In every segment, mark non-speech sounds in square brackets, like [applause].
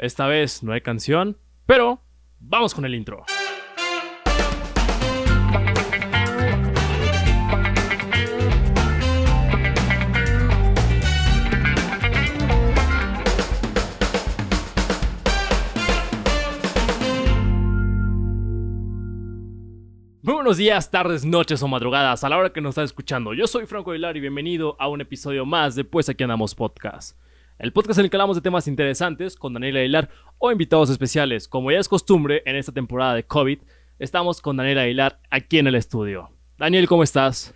Esta vez no hay canción, pero vamos con el intro. Muy buenos días, tardes, noches o madrugadas a la hora que nos estás escuchando. Yo soy Franco Aguilar y bienvenido a un episodio más de Pues aquí andamos podcast. El podcast en el que hablamos de temas interesantes con Daniel Aguilar o invitados especiales. Como ya es costumbre en esta temporada de COVID, estamos con Daniel Aguilar aquí en el estudio. Daniel, ¿cómo estás?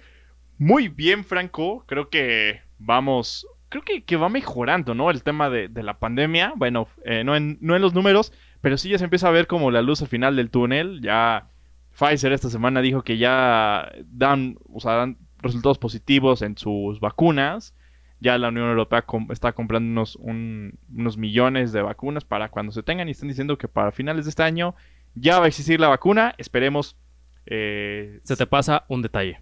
Muy bien, Franco. Creo que vamos. Creo que, va mejorando, ¿no? El tema de, de la pandemia. Bueno, eh, no, en, no en los números, pero sí ya se empieza a ver como la luz al final del túnel. Ya Pfizer esta semana dijo que ya dan, o sea, dan resultados positivos en sus vacunas. Ya la Unión Europea com- está comprando unos, un- unos millones de vacunas para cuando se tengan y están diciendo que para finales de este año ya va a existir la vacuna. Esperemos. eh, Se te pasa un detalle.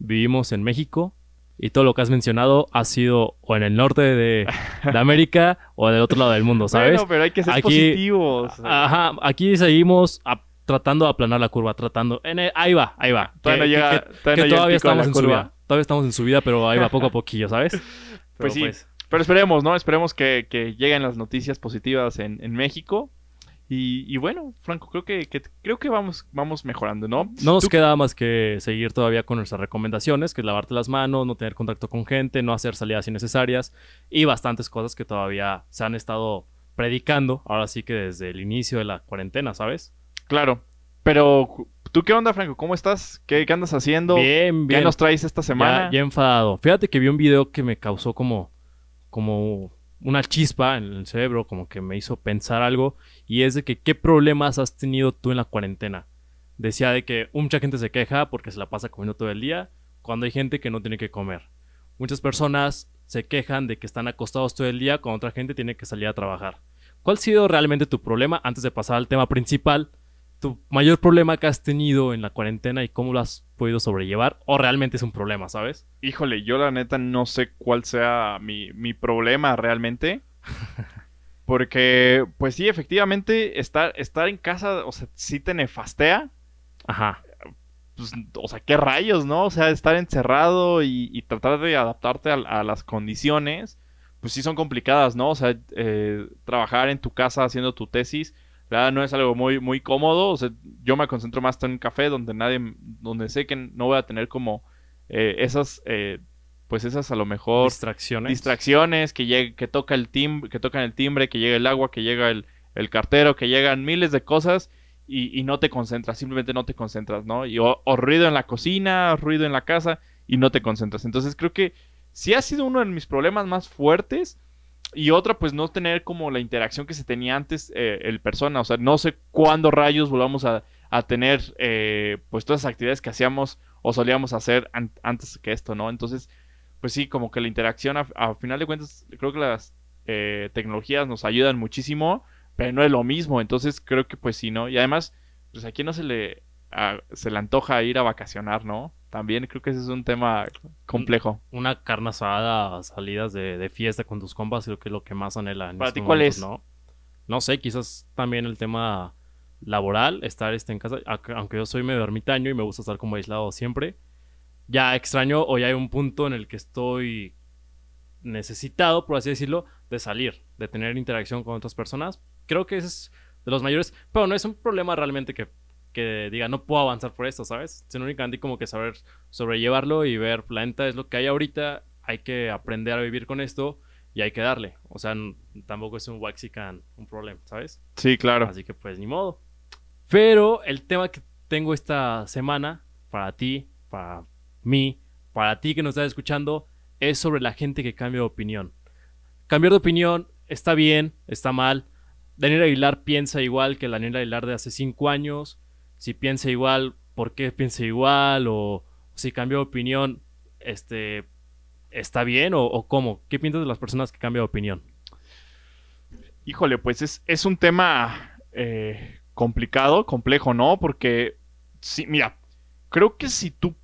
Vivimos en México y todo lo que has mencionado ha sido o en el norte de, de [laughs] América o del otro lado del mundo, ¿sabes? Bueno, pero hay que ser Aquí- positivos. Ajá, aquí seguimos a- tratando de aplanar la curva, tratando. en el- ahí va, ahí va. Todavía no Que- llega- que- todavía que no llega todavía de la estamos en curva. subida. Todavía estamos en subida, pero ahí va poco a [laughs] poquillo, ¿sabes? Pero Pues sí. Pero esperemos, ¿no? Esperemos que, que lleguen las noticias positivas en, en México. Y, y bueno, Franco, creo que, que- creo que vamos, vamos mejorando, ¿no? No nos Tú- queda más que seguir todavía con nuestras recomendaciones, que es lavarte las manos, no tener contacto con gente, no hacer salidas innecesarias y bastantes cosas que todavía se han estado predicando, ahora sí que desde el inicio de la cuarentena, ¿sabes? Claro. Pero, ¿tú qué onda, Franco? ¿Cómo estás? ¿Qué, qué andas haciendo? Bien, ¿Qué bien. nos traes esta semana? Ya, ya enfadado. Fíjate que vi un video que me causó como, como una chispa en el cerebro, como que me hizo pensar algo, y es de que qué problemas has tenido tú en la cuarentena. Decía de que mucha gente se queja porque se la pasa comiendo todo el día, cuando hay gente que no tiene que comer. Muchas personas se quejan de que están acostados todo el día cuando otra gente tiene que salir a trabajar. ¿Cuál ha sido realmente tu problema antes de pasar al tema principal? Tu mayor problema que has tenido en la cuarentena y cómo lo has podido sobrellevar o realmente es un problema, ¿sabes? Híjole, yo la neta no sé cuál sea mi, mi problema realmente. [laughs] Porque, pues sí, efectivamente, estar, estar en casa, o sea, sí te nefastea. Ajá. pues, o sea, qué rayos, ¿no? O sea, estar encerrado y, y tratar de adaptarte a, a las condiciones, pues sí son complicadas, ¿no? O sea, eh, trabajar en tu casa haciendo tu tesis, verdad no es algo muy, muy cómodo. O sea, yo me concentro más en un café donde nadie, donde sé que no voy a tener como eh, esas, eh, pues esas a lo mejor Distracciones. distracciones, que llegue, que toca el timbre, que tocan el timbre, que llega el agua, que llega el, el cartero, que llegan miles de cosas y, y no te concentras, simplemente no te concentras, ¿no? Y o, o ruido en la cocina, ruido en la casa y no te concentras. Entonces creo que sí ha sido uno de mis problemas más fuertes y otra pues no tener como la interacción que se tenía antes eh, el persona, o sea, no sé cuándo rayos volvamos a, a tener eh, pues todas las actividades que hacíamos o solíamos hacer an- antes que esto, ¿no? Entonces pues sí, como que la interacción, a, final de cuentas, creo que las eh, tecnologías nos ayudan muchísimo, pero no es lo mismo, entonces creo que pues sí, ¿no? Y además, pues a no se le, a- se le antoja ir a vacacionar, ¿no? También creo que ese es un tema complejo. Una carne asada, salidas de, de fiesta con tus compas, creo que es lo que más anhela. En ¿Para ti cuál es? ¿no? no sé, quizás también el tema laboral, estar este, en casa, aunque yo soy medio ermitaño y me gusta estar como aislado siempre. Ya extraño o ya hay un punto en el que estoy necesitado, por así decirlo, de salir, de tener interacción con otras personas. Creo que ese es de los mayores, pero no es un problema realmente que, que diga, no puedo avanzar por esto, ¿sabes? Sino únicamente como que saber sobrellevarlo y ver, la neta es lo que hay ahorita, hay que aprender a vivir con esto y hay que darle. O sea, tampoco es un waxican un problema, ¿sabes? Sí, claro. Así que pues ni modo. Pero el tema que tengo esta semana para ti, para mí, para ti que nos estás escuchando, es sobre la gente que cambia de opinión. Cambiar de opinión está bien, está mal. Daniel Aguilar piensa igual que el Daniel Aguilar de hace cinco años. Si piensa igual, ¿por qué piensa igual? O si cambió de opinión, este, ¿está bien o, o cómo? ¿Qué piensas de las personas que cambian de opinión? Híjole, pues es, es un tema eh, complicado, complejo, ¿no? Porque, sí, mira, creo que si tú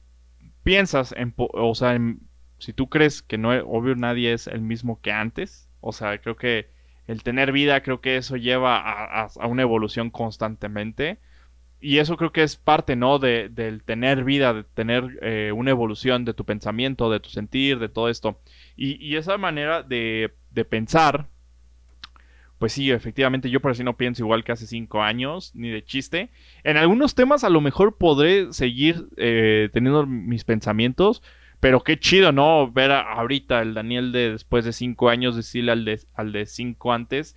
piensas en, o sea, en- si tú crees que no, obvio nadie es el mismo que antes, o sea, creo que el tener vida, creo que eso lleva a una evolución constantemente y eso creo que es parte, ¿no? De, del tener vida, de tener eh, una evolución de tu pensamiento, de tu sentir, de todo esto. Y, esa manera de, de, pensar, pues sí, efectivamente, yo por así no pienso igual que hace cinco años, ni de chiste. En algunos temas a lo mejor podré seguir eh, teniendo mis pensamientos, pero qué chido, ¿no? Ver ahorita el Daniel de después de cinco años decirle al de, al de cinco antes,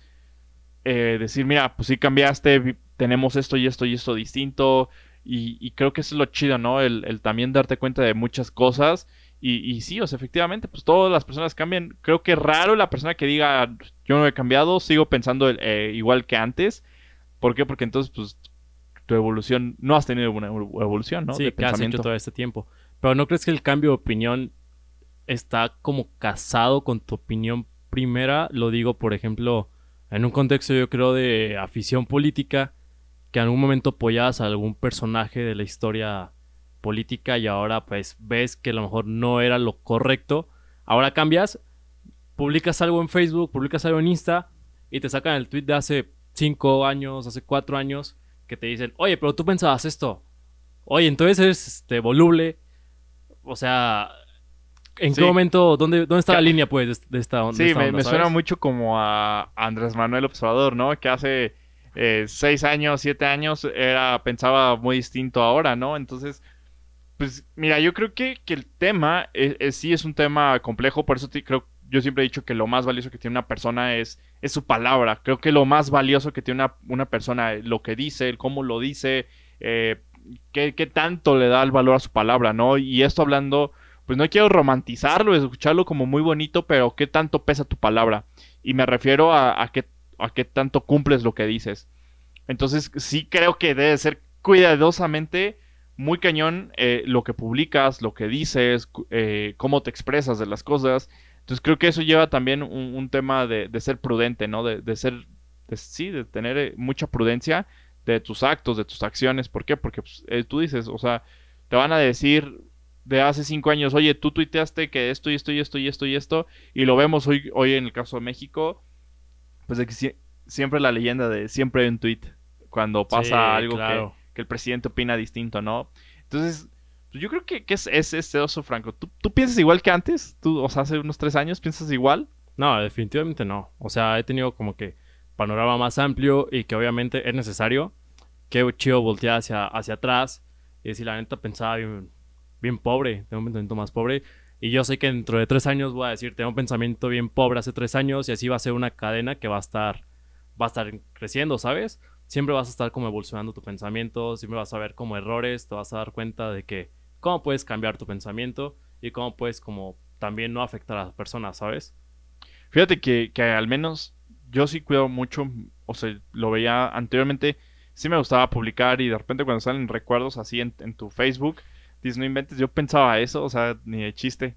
eh, decir, mira, pues sí cambiaste, tenemos esto y esto y esto distinto. Y, creo que eso es lo chido, ¿no? El, también darte cuenta de muchas cosas. Y, sí, o sea, efectivamente, pues todas las personas cambian. Creo que raro la persona que diga, yo no he cambiado, sigo pensando eh, igual que antes. ¿Por qué? Porque entonces, pues, tu evolución, no has tenido una evolución, ¿no? Sí, de que has hecho todo este tiempo. Pero ¿no crees que el cambio de opinión está como casado con tu opinión primera? Lo digo, por ejemplo, en un contexto yo creo de afición política que en algún momento apoyabas a algún personaje de la historia política y ahora pues ves que a lo mejor no era lo correcto. Ahora cambias, publicas algo en Facebook, publicas algo en Insta y te sacan el tweet de hace 5 años, hace 4 años que te dicen, oye, pero tú pensabas esto. Oye, entonces eres este, voluble. O sea, ¿en qué momento, dónde, dónde está la línea pues de, esta, onda? Sí, me, suena mucho como a Andrés Manuel Observador, ¿no? Que hace eh, seis años, siete años, era, pensaba muy distinto ahora, ¿no? Entonces, pues mira, yo creo que, que el tema es, sí es un tema complejo, por eso creo, yo siempre he dicho que lo más valioso que tiene una persona es, es su palabra. Creo que lo más valioso que tiene una, una persona, lo que dice, el cómo lo dice, eh, qué, qué, tanto le da el valor a su palabra, ¿no? Y esto hablando, pues no quiero romantizarlo, escucharlo como muy bonito, pero qué tanto pesa tu palabra. Y me refiero a, a qué a qué tanto cumples lo que dices. Entonces sí creo que debe ser cuidadosamente muy cañón eh, lo que publicas, lo que dices, eh, cómo te expresas de las cosas. Entonces creo que eso lleva también un, tema de, ser prudente, ¿no? De, ser, sí, de tener eh, mucha prudencia de tus actos, de tus acciones. ¿Por qué? Porque pues, tú dices, o sea, te van a decir de hace cinco años, oye, tú tuiteaste que esto y esto y esto y esto y esto, y lo vemos hoy, hoy en el caso de México, pues de que siempre la leyenda de siempre hay un tweet cuando pasa algo que, el presidente opina distinto, ¿no? Entonces, pues yo creo que, es, es este oso franco. ¿Tú, ¿Tú, piensas igual que antes? ¿Tú, o sea, hace unos tres años piensas igual? No, definitivamente no. O sea, he tenido como que panorama más amplio y que obviamente es necesario. que chido voltear hacia, hacia atrás y decir, la neta pensaba bien, bien pobre, tengo un pensamiento más pobre. Y yo sé que dentro de tres años voy a decir, tengo un pensamiento bien pobre hace tres años y así va a ser una cadena que va a estar, va a estar creciendo, ¿sabes? Siempre vas a estar como evolucionando tu pensamiento, siempre vas a ver como errores, te vas a dar cuenta de que cómo puedes cambiar tu pensamiento y cómo puedes como también no afectar a las personas, ¿sabes? Fíjate que, que al menos yo sí cuido mucho, o sea, lo veía anteriormente, sí me gustaba publicar y de repente cuando salen recuerdos así en, en tu Facebook, dices, no inventes, yo pensaba eso, o sea, ni de chiste.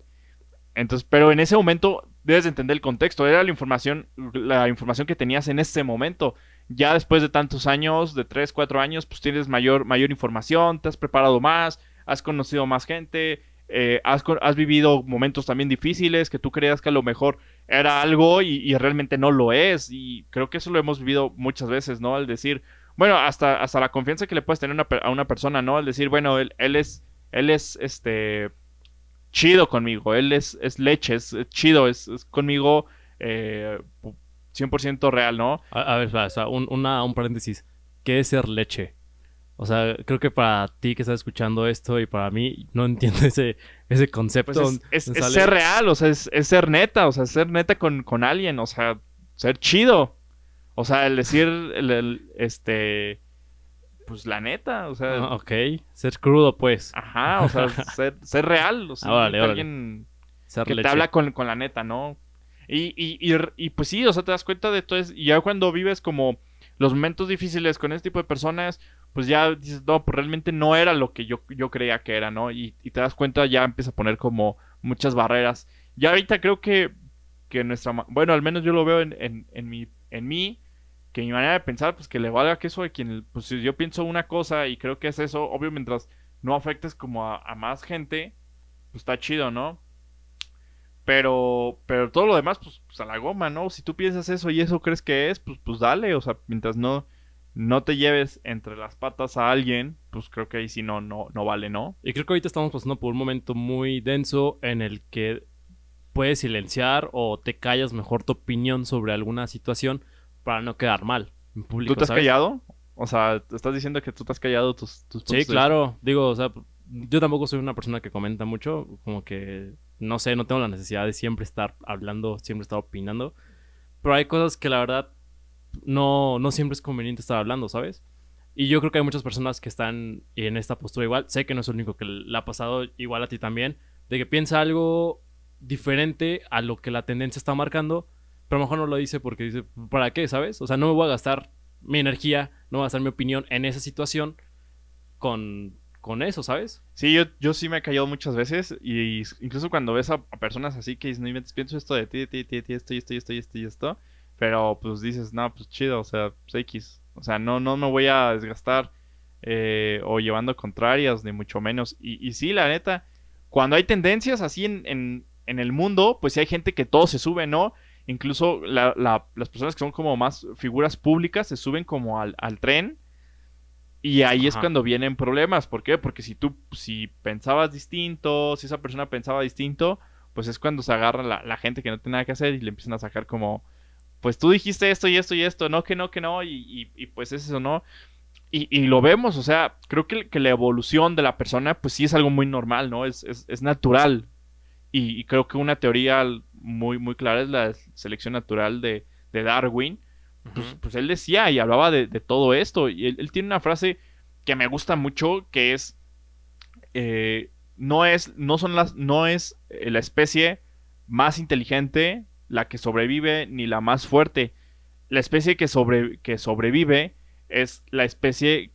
Entonces, pero en ese momento debes entender el contexto, era la información, la información que tenías en ese momento. Ya después de tantos años, de 3, 4 años, pues tienes mayor, mayor información, te has preparado más, has conocido más gente, eh, has, has, vivido momentos también difíciles que tú creías que a lo mejor era algo y, realmente no lo es. Y creo que eso lo hemos vivido muchas veces, ¿no? Al decir, bueno, hasta, hasta la confianza que le puedes tener a una persona, ¿no? Al decir, bueno, él, él es él es este chido conmigo, él es, es leche, es, chido, es, conmigo eh, 100% real, ¿no? A, ver, o sea, un, una, un paréntesis, ¿qué es ser leche? O sea, creo que para ti que estás escuchando esto y para mí no entiendo [laughs] ese, ese concepto. Pues es, ser real, o sea, es, ser neta, o sea, ser neta con, con alguien, o sea, ser chido. O sea, el decir, el, este, pues la neta, o sea. Ah, ok, ser crudo, pues. Ajá, o sea, [laughs] ser, real, o sea, alguien que te habla con, la neta, ¿no? Y, y, y, pues sí, o sea, te das cuenta de todo eso. Y ya cuando vives como los momentos difíciles con este tipo de personas, pues ya dices, no, pues realmente no era lo que yo, yo creía que era, ¿no? Y, te das cuenta, ya empieza a poner como muchas barreras. Ya ahorita creo que, que nuestra. Bueno, al menos yo lo veo en, en, en, mi, en mí que mi manera de pensar, pues que le valga que eso de quien, pues si yo pienso una cosa y creo que es eso, obvio mientras no afectes como a, más gente, pues está chido, ¿no? Pero, pero todo lo demás, pues, pues, a la goma, ¿no? Si tú piensas eso y eso crees que es, pues, pues dale. O sea, mientras no, no te lleves entre las patas a alguien, pues creo que ahí sí no, no, no vale, ¿no? Y creo que ahorita estamos pasando por un momento muy denso en el que puedes silenciar o te callas mejor tu opinión sobre alguna situación para no quedar mal en público. ¿Tú te has ¿sabes? callado? O sea, ¿te estás diciendo que tú te has callado tus, tus Sí, de claro. Digo, o sea, yo tampoco soy una persona que comenta mucho. Como que, no sé, no tengo la necesidad de siempre estar hablando, siempre estar opinando. Pero hay cosas que la verdad no, no siempre es conveniente estar hablando, ¿sabes? Y yo creo que hay muchas personas que están en esta postura igual. Sé que no es el único que le ha pasado, igual a ti también, de que piensa algo diferente a lo que la tendencia está marcando, pero a lo mejor no lo dice porque dice, ¿para qué, sabes? O sea, no me voy a gastar mi energía, no voy a gastar mi opinión en esa situación con, con eso, ¿sabes? Sí, yo, yo sí me he callado muchas veces y, incluso cuando ves a, personas así que dicen, no inventes, pienso esto de ti, ti, ti, ti, esto y esto y esto y esto y esto, pero pues dices, no, pues chido, o sea, pues X, o sea, no, no me voy a desgastar eh, o llevando contrarias, ni mucho menos. Y, y sí, la neta, cuando hay tendencias así en, en, en el mundo, pues sí hay gente que todo se sube, ¿no? Incluso la- la- las personas que son como más figuras públicas se suben como al, al tren. Y ahí es cuando vienen problemas. ¿Por qué? Porque si tú, si pensabas distinto, si esa persona pensaba distinto, pues es cuando se agarra la, la gente que no tiene nada que hacer y le empiezan a sacar como, pues tú dijiste esto y esto y esto, no, que no, que no, y, y- y pues es eso, ¿no? Y, y lo vemos, o sea, creo que, que la evolución de la persona, pues sí es algo muy normal, ¿no? Es, es, es natural. Y creo que una teoría muy, muy clara es la selección natural de, de Darwin. Pues, pues él decía y hablaba de, de todo esto. Y él, él tiene una frase que me gusta mucho, que es, eh, no es, no son las, no es eh, la especie más inteligente la que sobrevive ni la más fuerte. La especie que, sobre, que sobrevive es la especie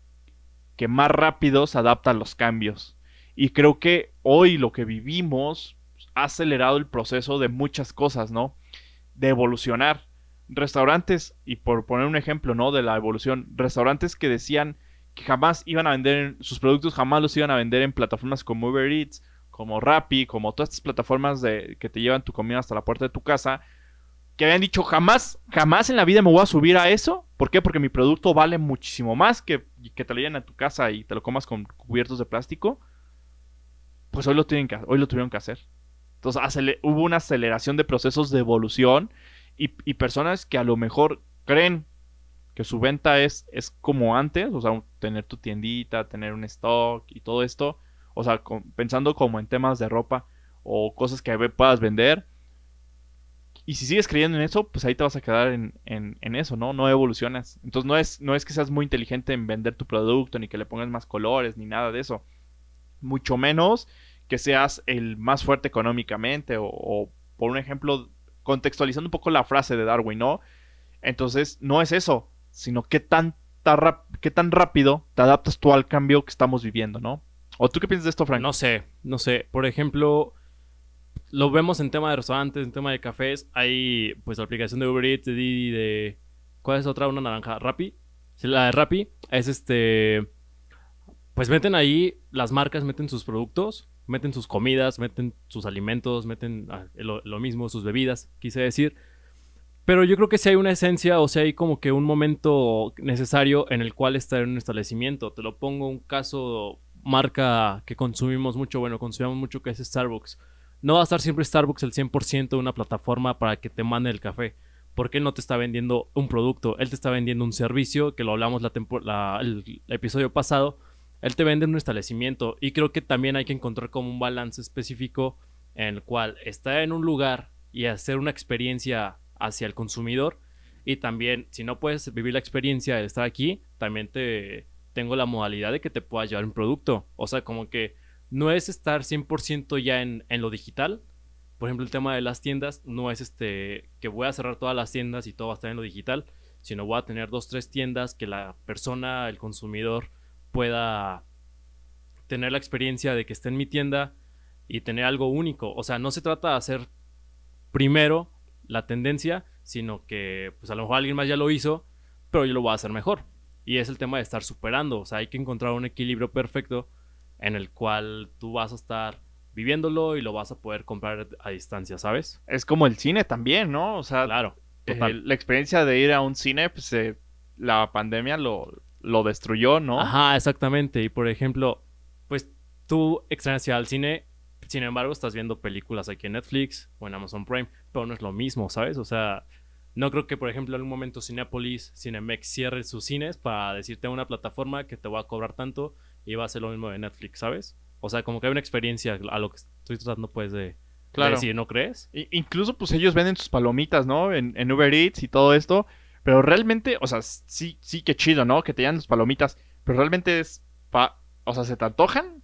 que más rápido se adapta a los cambios. Y creo que hoy lo que vivimos ha acelerado el proceso de muchas cosas, ¿no? De evolucionar. Restaurantes, y por poner un ejemplo, ¿no? De la evolución, restaurantes que decían que jamás iban a vender, sus productos jamás los iban a vender en plataformas como Uber Eats, como Rappi, como todas estas plataformas de, que te llevan tu comida hasta la puerta de tu casa, que habían dicho jamás, jamás en la vida me voy a subir a eso. ¿Por qué? Porque mi producto vale muchísimo más que, que te lo lleven a tu casa y te lo comas con cubiertos de plástico. Pues hoy lo, tienen que, hoy lo tuvieron que hacer. Entonces hubo una aceleración de procesos de evolución y, personas que a lo mejor creen que su venta es, es como antes, o sea, tener tu tiendita, tener un stock y todo esto, o sea, pensando como en temas de ropa o cosas que puedas vender. Y si sigues creyendo en eso, pues ahí te vas a quedar en, en- en eso, ¿no? No evolucionas. Entonces no es, no es que seas muy inteligente en vender tu producto, ni que le pongas más colores, ni nada de eso. Mucho menos que seas el más fuerte económicamente o, o, por un ejemplo, contextualizando un poco la frase de Darwin, ¿no? Entonces, no es eso, sino qué, rap- qué tan rápido te adaptas tú al cambio que estamos viviendo, ¿no? ¿O tú qué piensas de esto, Frank? No sé, no sé. Por ejemplo, lo vemos en tema de restaurantes, en tema de cafés. Hay pues la aplicación de Uber Eats, de Didi, de... ¿Cuál es otra? Una naranja. Rappi. Sí, la de Rappi es este... Pues meten ahí, las marcas meten sus productos, meten sus comidas, meten sus alimentos, meten ah, lo, mismo, sus bebidas, quise decir. Pero yo creo que si hay una esencia o si hay como que un momento necesario en el cual estar en un establecimiento. Te lo pongo un caso, marca que consumimos mucho, bueno, consumimos mucho que es Starbucks. No va a estar siempre Starbucks el 100% de una plataforma para que te mande el café. Porque él no te está vendiendo un producto, él te está vendiendo un servicio, que lo hablamos la la- el episodio pasado. Él te vende un establecimiento y creo que también hay que encontrar como un balance específico en el cual estar en un lugar y hacer una experiencia hacia el consumidor y también si no puedes vivir la experiencia de estar aquí, también te tengo la modalidad de que te puedas llevar un producto. O sea, como que no es estar 100% ya en, en lo digital. Por ejemplo, el tema de las tiendas no es este que voy a cerrar todas las tiendas y todo va a estar en lo digital, sino voy a tener dos, tres tiendas que la persona, el consumidor, pueda tener la experiencia de que esté en mi tienda y tener algo único. O sea, no se trata de hacer primero la tendencia, sino que pues a lo mejor alguien más ya lo hizo, pero yo lo voy a hacer mejor. Y es el tema de estar superando. O sea, hay que encontrar un equilibrio perfecto en el cual tú vas a estar viviéndolo y lo vas a poder comprar a distancia, ¿sabes? Es como el cine también, ¿no? O sea, Claro, eh, la experiencia de ir a un cine, pues eh, la pandemia lo, lo destruyó, ¿no? Ajá, exactamente. Y por ejemplo, pues tú extrañas al cine, sin embargo, estás viendo películas aquí en Netflix o en Amazon Prime, pero no es lo mismo, ¿sabes? O sea, no creo que, por ejemplo, en un momento Cinepolis, Cinemex cierre sus cines para decirte una plataforma que te va a cobrar tanto y va a ser lo mismo de Netflix, ¿sabes? O sea, como que hay una experiencia a lo que estoy tratando, pues, de, de Claro. decir, ¿no crees? Incluso pues ellos venden sus palomitas, ¿no? En, en Uber Eats y todo esto. Pero realmente, o sea, sí, sí que chido, ¿no? Que te dan las palomitas. Pero realmente es... Pa o sea, ¿se te antojan?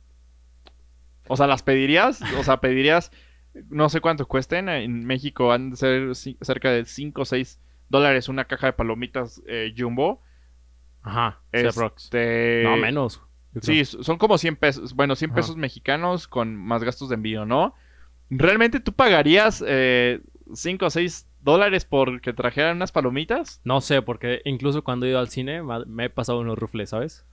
O sea, ¿las pedirías? O sea, pedirías... No sé cuánto cuesten. En México han de ser cerca de 5 o 6 dólares una caja de palomitas eh, Jumbo. Ajá, Este. No, menos. Sí, son como 100 pesos. Bueno, 100 Ajá. pesos mexicanos con más gastos de envío, ¿no? ¿Realmente tú pagarías 5 o 6 dólares por que trajeran unas palomitas? No sé, porque incluso cuando he ido al cine me he pasado unos rufles, ¿sabes?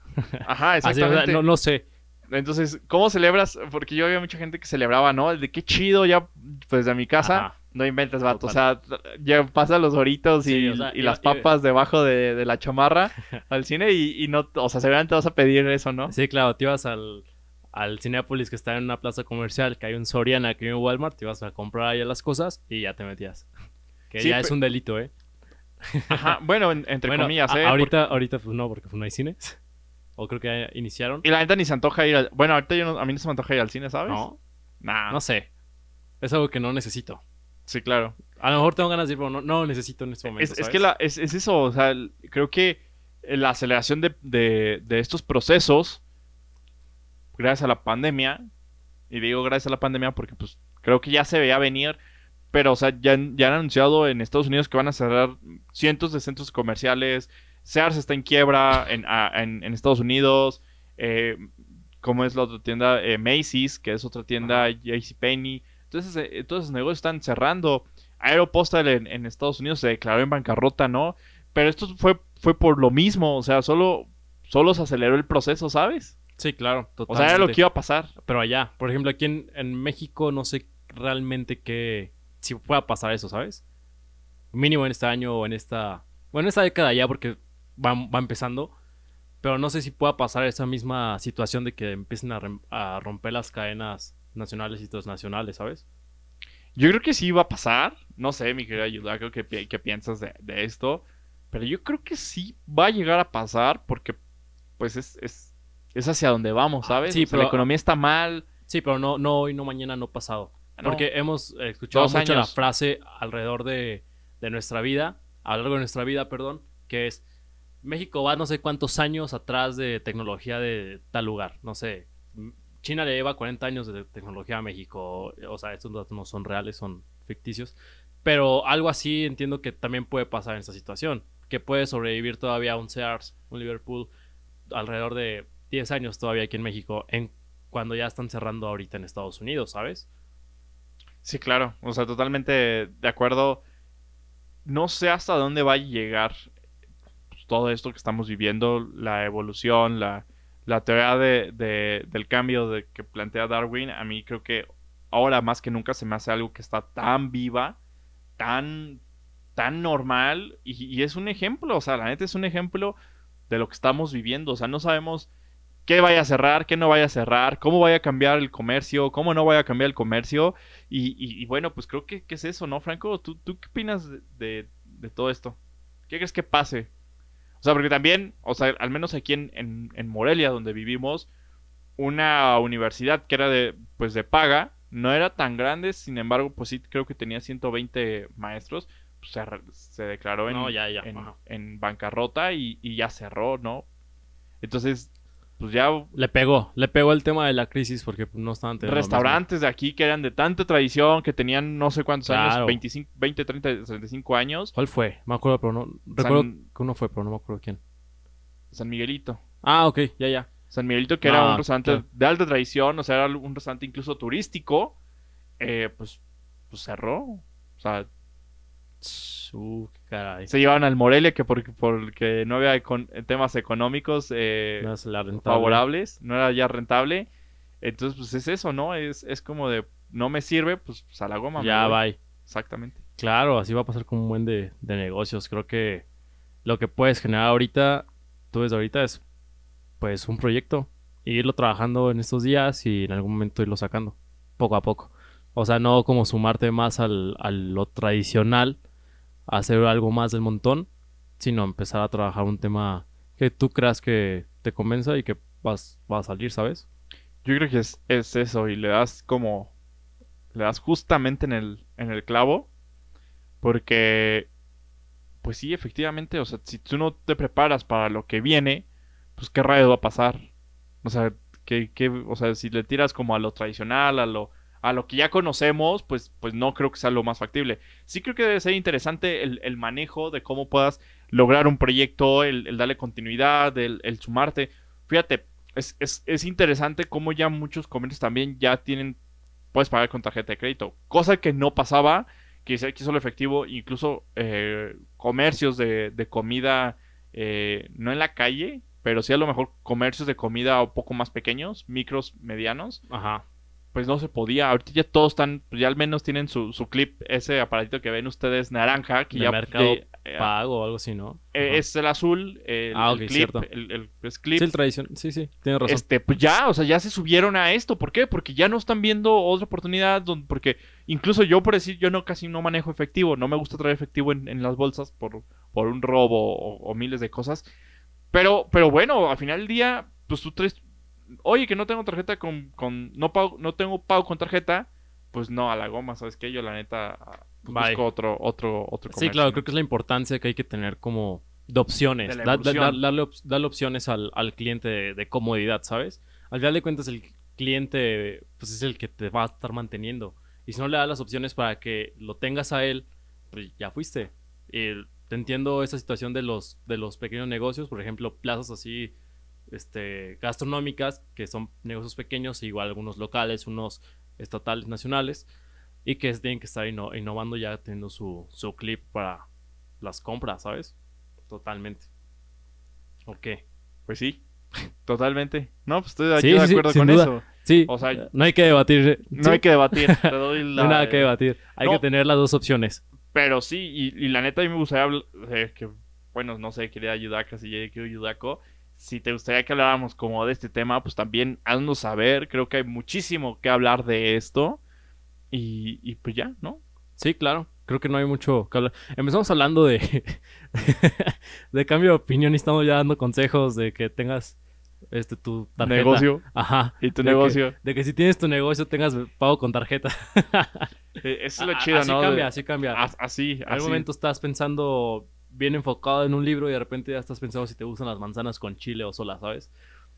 Ajá, [laughs] Así, exactamente. no, no sé. Entonces, ¿cómo celebras? Porque yo había mucha gente que celebraba, ¿no? De qué chido, ya, pues de mi casa. Ajá. No inventes, vato. O sea, ya pasan los doritos y, Sí, o sea, y iba- las iba- papas debajo de, de la chamarra [laughs] al cine y, y no, o sea, seguramente vas a pedir eso, ¿no? Sí, claro, te ibas al, al Cinepolis que está en una plaza comercial, que hay un Soriana, que hay un Walmart, te ibas a comprar ahí las cosas y ya te metías. Que Sí, ya es un delito, ¿eh? Ajá, bueno, en- entre Bueno, comillas, ¿eh? ahorita, ahorita pues no, porque pues, no hay cines. [laughs] O creo que ya iniciaron. Y la neta ni se antoja ir al... Bueno, ahorita yo no- a mí no se me antoja ir al cine, ¿sabes? No, Nah. no sé. Es algo que no necesito. Sí, claro. A lo mejor tengo ganas de ir, pero no, no lo necesito en este momento. Es, que la, es, es eso, o sea, el- creo que la aceleración de, de- de estos procesos, gracias a la pandemia, y digo gracias a la pandemia porque pues creo que ya se veía venir, pero o sea, ya, han- ya han anunciado en Estados Unidos que van a cerrar cientos de centros comerciales, Sears está en quiebra en, a- en- en Estados Unidos, eh, como es la otra tienda, Eh, Macy's, que es otra tienda, JCPenney, entonces eh, todos esos negocios están cerrando. Aeropostal en, en Estados Unidos se declaró en bancarrota, ¿no? Pero esto fue, fue por lo mismo, o sea, solo, solo se aceleró el proceso, ¿sabes? Sí, claro. O sea, era lo totalmente. que iba a pasar. Pero allá, por ejemplo, aquí en, en México no sé realmente qué... Si pueda pasar eso, ¿sabes? Mínimo en este año o en esta... Bueno, en esta década ya porque va, va empezando. Pero no sé si pueda pasar esa misma situación de que empiecen a, romper las cadenas nacionales y transnacionales, ¿sabes? Yo creo que sí va a pasar. No sé, mi querida Ayuda, creo que qué piensas de, de esto. Pero yo creo que sí va a llegar a pasar porque, pues, es, es, es hacia donde vamos, ¿sabes? Sí, O sea, pero- la economía está mal. Sí, pero no, no hoy, no mañana, no pasado. ¿No? Porque hemos escuchado Dos mucho la años. frase alrededor de, de nuestra vida, a lo largo de nuestra vida, perdón, que es México va no sé cuántos años atrás de tecnología de tal lugar. No sé, China le lleva 40 años de tecnología a México. O sea, estos datos no son reales, son ficticios. Pero algo así entiendo que también puede pasar en esta situación. Que puede sobrevivir todavía un Sears, un Liverpool, alrededor de 10 años todavía aquí en México, en cuando ya están cerrando ahorita en Estados Unidos, ¿sabes? Sí, claro. O sea, totalmente de acuerdo. No sé hasta dónde va a llegar pues, todo esto que estamos viviendo, la evolución, la, la teoría de, de- del cambio que plantea Darwin. A mí creo que ahora más que nunca se me hace algo que está tan viva, tan, tan normal. Y, y es un ejemplo, o sea, la neta es un ejemplo de lo que estamos viviendo. O sea, no sabemos qué vaya a cerrar, qué no vaya a cerrar, cómo vaya a cambiar el comercio, cómo no vaya a cambiar el comercio. Y, y- y bueno, pues creo que, que es eso, ¿no, Franco? ¿Tú, tú qué opinas de, de- todo esto? ¿Qué crees que pase? O sea, porque también, o sea, al menos aquí en, en- en Morelia, donde vivimos, una universidad que era de, pues, de paga, no era tan grande, sin embargo, pues sí creo que tenía 120 maestros, pues se, se declaró en, No, ya, ya, en, ajá. en bancarrota y, y ya cerró, ¿no? Entonces, pues ya Le pegó, le pegó el tema de la crisis porque no estaban teniendo restaurantes de aquí que eran de tanta tradición, que tenían no sé cuántos Claro. años, 25, 20, 30, 35 años. ¿Cuál fue? Me acuerdo, pero no. Recuerdo que uno fue, pero no me acuerdo quién. San Miguelito. Ah, ok, ya, ya. San Miguelito, que era Ah, un restaurante claro. de alta tradición, o sea, era un restaurante incluso turístico, eh, pues, pues cerró. O sea, Uh, caray. se llevaban al Morelia que porque, porque no había econ- temas económicos eh, No es la rentable. favorables, no era ya rentable. Entonces, pues es eso, ¿no? Es, es como de, no me sirve, pues, pues a la goma. Ya, bye. Exactamente. Claro, así va a pasar con un buen de, de negocios. Creo que lo que puedes generar ahorita, tú desde ahorita, es pues un proyecto. e irlo trabajando en estos días y en algún momento irlo sacando, poco a poco. O sea, no como sumarte más al, a lo tradicional, hacer algo más del montón, sino empezar a trabajar un tema que tú creas que te convenza y que vas, va a salir, ¿sabes? Yo creo que es, es eso, y le das como. Le das justamente en el, en el clavo. Porque. Pues sí, efectivamente, o sea, si tú no te preparas para lo que viene, pues qué rayos va a pasar. O sea, que, o sea, si le tiras como a lo tradicional, a lo, a lo que ya conocemos, pues, pues no creo que sea lo más factible. Sí creo que debe ser interesante el, el manejo de cómo puedas lograr un proyecto, el, el darle continuidad, el, el sumarte. Fíjate, es, es, es interesante cómo ya muchos comercios también ya tienen, puedes pagar con tarjeta de crédito, cosa que no pasaba, que es aquí solo efectivo, incluso eh, comercios de, de comida, eh, no en la calle, pero sí a lo mejor comercios de comida un poco más pequeños, micros, medianos, Ajá. Pues no se podía. Ahorita ya todos están, pues ya al menos tienen su, su clip, ese aparatito que ven ustedes naranja, que De ya Mercado de- eh, Pago o algo así, ¿no? eh, es el azul, el, Ah, el ok, clip, cierto. el, el- es clip. Sí, el tradición. Sí, sí, tienes razón. Este, pues ya, o sea, ya se subieron a esto. ¿Por qué? Porque ya no están viendo otra oportunidad. porque incluso yo, por decir, yo no casi no manejo efectivo. No me gusta traer efectivo en, en las bolsas por, por un robo o, o miles de cosas. Pero, pero bueno, al final del día, pues tú traes. Oye, que no tengo tarjeta con. con no, pago, no tengo pago con tarjeta. Pues no, a la goma, ¿sabes qué? Yo la neta pues, Bye. busco otro, otro, otro Sí, comercio. claro, creo que es la importancia que hay que tener como de opciones. De la Da- da- evolución. da- darle, op- darle opciones al, al cliente de, de comodidad, ¿sabes? Al final de cuentas, el cliente pues es el que te va a estar manteniendo. Y si no le das las opciones para que lo tengas a él, pues ya fuiste. Y te entiendo esa situación de los, de los pequeños negocios, por ejemplo, plazas así este, gastronómicas, que son negocios pequeños, igual algunos locales, unos estatales, nacionales, y que tienen que estar inno- innovando ya teniendo su, su clip para las compras, ¿sabes? Totalmente. Ok. Pues sí, totalmente. No, pues estoy aquí Sí, de sí, acuerdo con duda. eso. Sí, O sea, no hay que debatir. No sí, hay que debatir. Te [laughs] doy la- no hay nada que debatir. Hay No. que tener las dos opciones. Pero sí, y, y la neta a mí me gustaría hablar, eh, que, bueno, no sé, quería Yudaka, si ya quiero Yudako. Si te gustaría que habláramos como de este tema, pues también haznos saber. Creo que hay muchísimo que hablar de esto. Y, y pues ya, ¿no? Sí, claro. Creo que no hay mucho que hablar. Empezamos hablando de, [laughs] de cambio de opinión y estamos ya dando consejos de que tengas este tu tarjeta. Negocio Ajá. y tu De que- negocio. de que si tienes tu negocio tengas pago con tarjeta. [laughs] Eh, eso es lo chido, así cambia, ¿no? Así cambia. as- así, En algún momento estás pensando bien enfocado en un libro y de repente ya estás pensando si te gustan las manzanas con chile o sola, ¿sabes?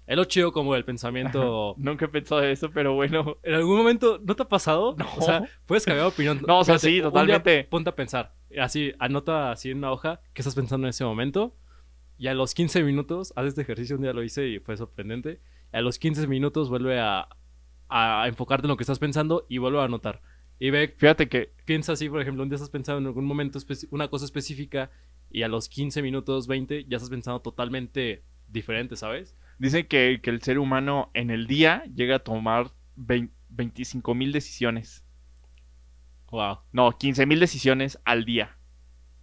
Es lo chido como el pensamiento. Nunca he pensado eso, pero bueno. ¿En algún momento no te ha pasado? No. O sea, puedes cambiar de opinión. No, o sea, Fíjate, sí, día totalmente. ponte a pensar. Así, anota así en una hoja qué estás pensando en ese momento. Y a los 15 minutos, haz este ejercicio, un día lo hice y fue sorprendente. A los 15 minutos vuelve a, a enfocarte en lo que estás pensando y vuelve a anotar. Y ve Fíjate que piensa así, por ejemplo, un día estás pensando en algún momento una cosa específica y a los 15 minutos, 20, ya estás pensando totalmente diferente, ¿sabes? dicen que, que el ser humano en el día llega a tomar 25 mil decisiones. Wow. No, 15 mil decisiones al día.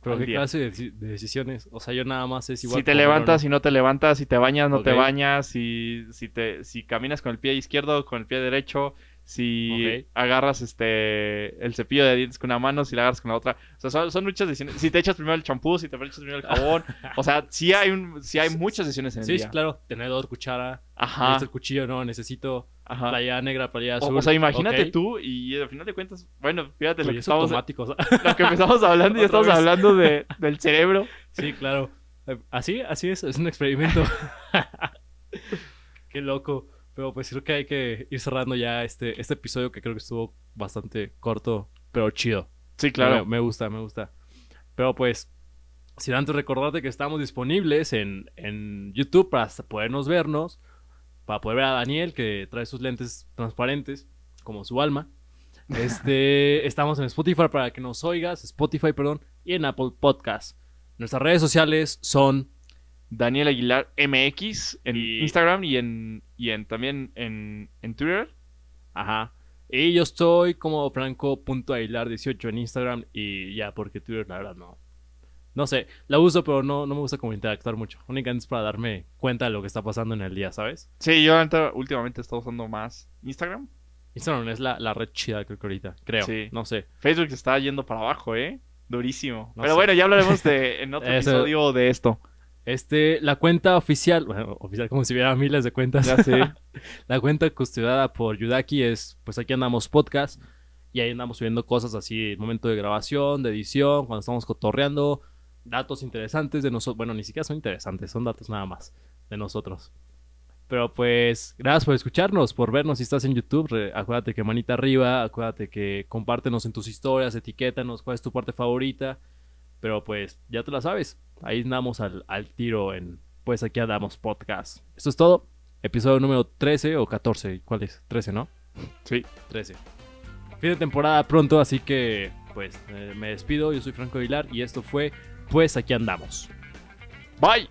Pero Al qué día. clase de, deci- de decisiones. O sea, yo nada más es igual. si te levantas no. y no te levantas, si te bañas, no te bañas, si, si, te, si caminas con el pie izquierdo, con el pie derecho, si agarras este el cepillo de dientes con una mano, si la agarras con la otra. O sea, son, son muchas decisiones. Si te echas primero el champú, si te echas primero el jabón. [laughs] o sea, sí hay, un, sí hay muchas decisiones en el Sí, sí, día. claro. Tenedor, cuchara. Ajá, el cuchillo, no. Necesito ajá. playa negra, playa O, azul. o sea, imagínate ok. tú y al final de cuentas, bueno, fíjate lo que, es estamos, o [laughs] lo que empezamos hablando y estamos vez. hablando de, [laughs] del cerebro. Sí, claro. Eh, Así, así es, es un experimento. Qué loco. Pero pues creo que hay que ir cerrando ya este, este episodio que creo que estuvo bastante corto, pero chido. Sí, claro. Me, me gusta, me gusta. Pero pues, sin antes recordarte que estamos disponibles en, en YouTube para podernos vernos, para poder ver a Daniel que trae sus lentes transparentes, como su alma. [laughs] Este, estamos en Spotify para que nos oigas, Spotify, perdón, y en Apple Podcast. Nuestras redes sociales son Daniel Aguilar MX en Y- Instagram y en, y en también en, en Twitter. Ajá. Y yo estoy como franco.ailar18 en Instagram y ya, porque Twitter, la verdad, no. No sé, la uso, pero no, no me gusta como interactuar mucho. Únicamente es para darme cuenta de lo que está pasando en el día, ¿sabes? Sí, yo últimamente he estado usando más Instagram. Instagram es la, la red chida, creo que ahorita. Creo. Sí. No sé. Facebook está yendo para abajo, ¿eh? Durísimo. No Pero sé. bueno, ya hablaremos de, en [laughs] otro episodio de esto. Este, la cuenta oficial, bueno, oficial como si hubiera miles de cuentas. Ya sé. [laughs] La cuenta custodiada por Yudaki es, pues aquí andamos podcast y ahí andamos subiendo cosas así, momento de grabación, de edición, cuando estamos cotorreando, datos interesantes de nosotros, bueno, ni siquiera son interesantes, son datos nada más de nosotros. Pero pues, gracias por escucharnos, por vernos si estás en YouTube, acuérdate que manita arriba, acuérdate que compártenos en tus historias, etiquétanos cuál es tu parte favorita, pero pues ya te la sabes, ahí andamos al, al tiro en, pues aquí andamos podcast. Esto es todo. Episodio número 13 o 14. ¿Cuál es? 13, ¿no? Sí. 13. Fin de temporada pronto, así que pues eh, me despido. Yo soy Franco Aguilar y esto fue Pues aquí andamos. Bye.